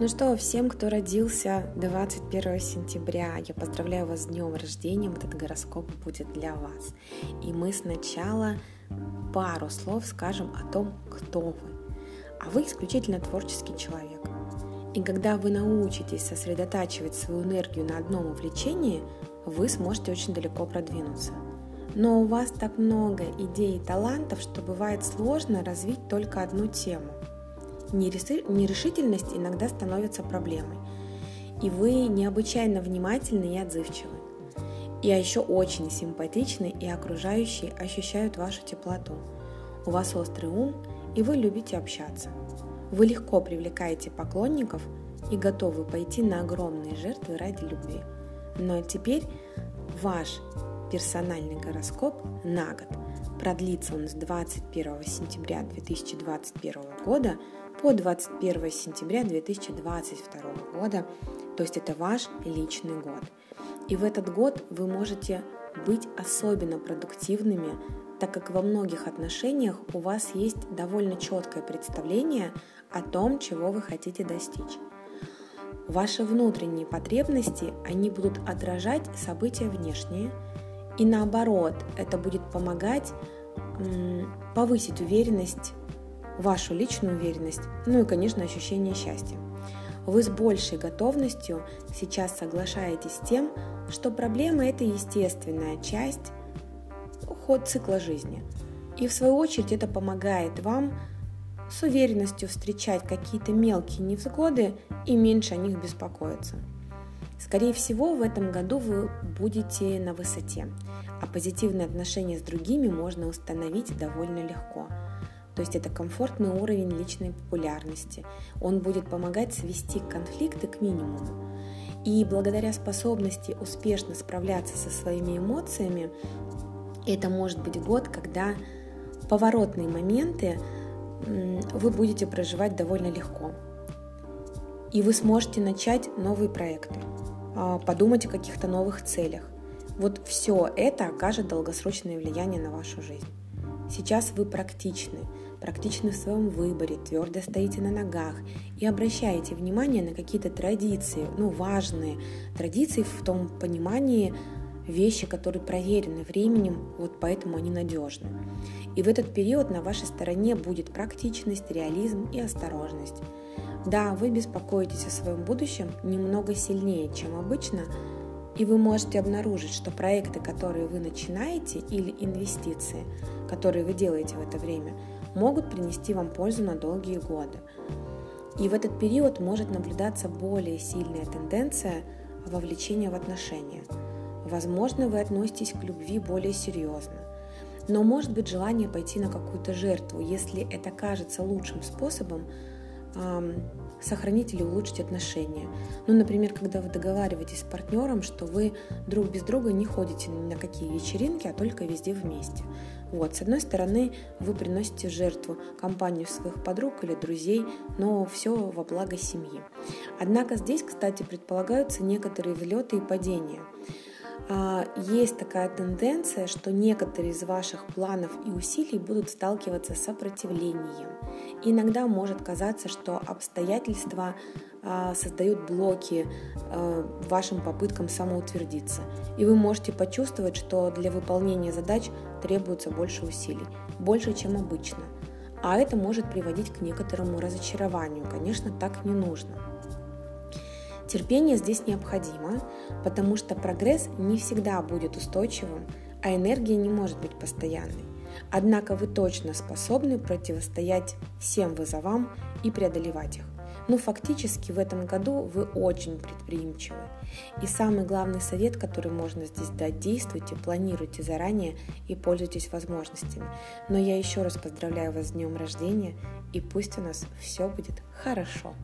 Ну что, всем, кто родился 21 сентября, я поздравляю вас с днем рождения, этот гороскоп будет для вас. И мы сначала пару слов скажем о том, кто вы. А вы исключительно творческий человек. И когда вы научитесь сосредотачивать свою энергию на одном увлечении, вы сможете очень далеко продвинуться. Но у вас так много идей и талантов, что бывает сложно развить только одну тему – нерешительность иногда становится проблемой. И вы необычайно внимательны и отзывчивы. И а еще очень симпатичны, и окружающие ощущают вашу теплоту. У вас острый ум, и вы любите общаться. Вы легко привлекаете поклонников и готовы пойти на огромные жертвы ради любви. Но теперь ваш персональный гороскоп на год. Продлится он с 21 сентября 2021 года по 21 сентября 2022 года, то есть это ваш личный год. И в этот год вы можете быть особенно продуктивными, так как во многих отношениях у вас есть довольно четкое представление о том, чего вы хотите достичь. Ваши внутренние потребности, они будут отражать события внешние, и наоборот, это будет помогать повысить уверенность вашу личную уверенность, ну и, конечно, ощущение счастья. Вы с большей готовностью сейчас соглашаетесь с тем, что проблема – это естественная часть, ход цикла жизни. И в свою очередь это помогает вам с уверенностью встречать какие-то мелкие невзгоды и меньше о них беспокоиться. Скорее всего, в этом году вы будете на высоте, а позитивные отношения с другими можно установить довольно легко – то есть это комфортный уровень личной популярности. Он будет помогать свести конфликты к минимуму. И благодаря способности успешно справляться со своими эмоциями, это может быть год, когда поворотные моменты вы будете проживать довольно легко. И вы сможете начать новые проекты, а, подумать о каких-то новых целях. Вот все это окажет долгосрочное влияние на вашу жизнь. Сейчас вы практичны, практичны в своем выборе, твердо стоите на ногах и обращаете внимание на какие-то традиции, ну, важные традиции в том понимании, вещи, которые проверены временем, вот поэтому они надежны. И в этот период на вашей стороне будет практичность, реализм и осторожность. Да, вы беспокоитесь о своем будущем немного сильнее, чем обычно, и вы можете обнаружить, что проекты, которые вы начинаете, или инвестиции, которые вы делаете в это время, могут принести вам пользу на долгие годы. И в этот период может наблюдаться более сильная тенденция вовлечения в отношения. Возможно, вы относитесь к любви более серьезно. Но может быть желание пойти на какую-то жертву, если это кажется лучшим способом сохранить или улучшить отношения. Ну, например, когда вы договариваетесь с партнером, что вы друг без друга не ходите ни на какие вечеринки, а только везде вместе. Вот, с одной стороны, вы приносите жертву компанию своих подруг или друзей, но все во благо семьи. Однако здесь, кстати, предполагаются некоторые взлеты и падения. А, есть такая тенденция, что некоторые из ваших планов и усилий будут сталкиваться с сопротивлением. Иногда может казаться, что обстоятельства а, создают блоки а, вашим попыткам самоутвердиться. И вы можете почувствовать, что для выполнения задач требуется больше усилий, больше, чем обычно. А это может приводить к некоторому разочарованию. Конечно, так не нужно. Терпение здесь необходимо, потому что прогресс не всегда будет устойчивым, а энергия не может быть постоянной. Однако вы точно способны противостоять всем вызовам и преодолевать их. Но фактически в этом году вы очень предприимчивы. И самый главный совет, который можно здесь дать, действуйте, планируйте заранее и пользуйтесь возможностями. Но я еще раз поздравляю вас с днем рождения и пусть у нас все будет хорошо.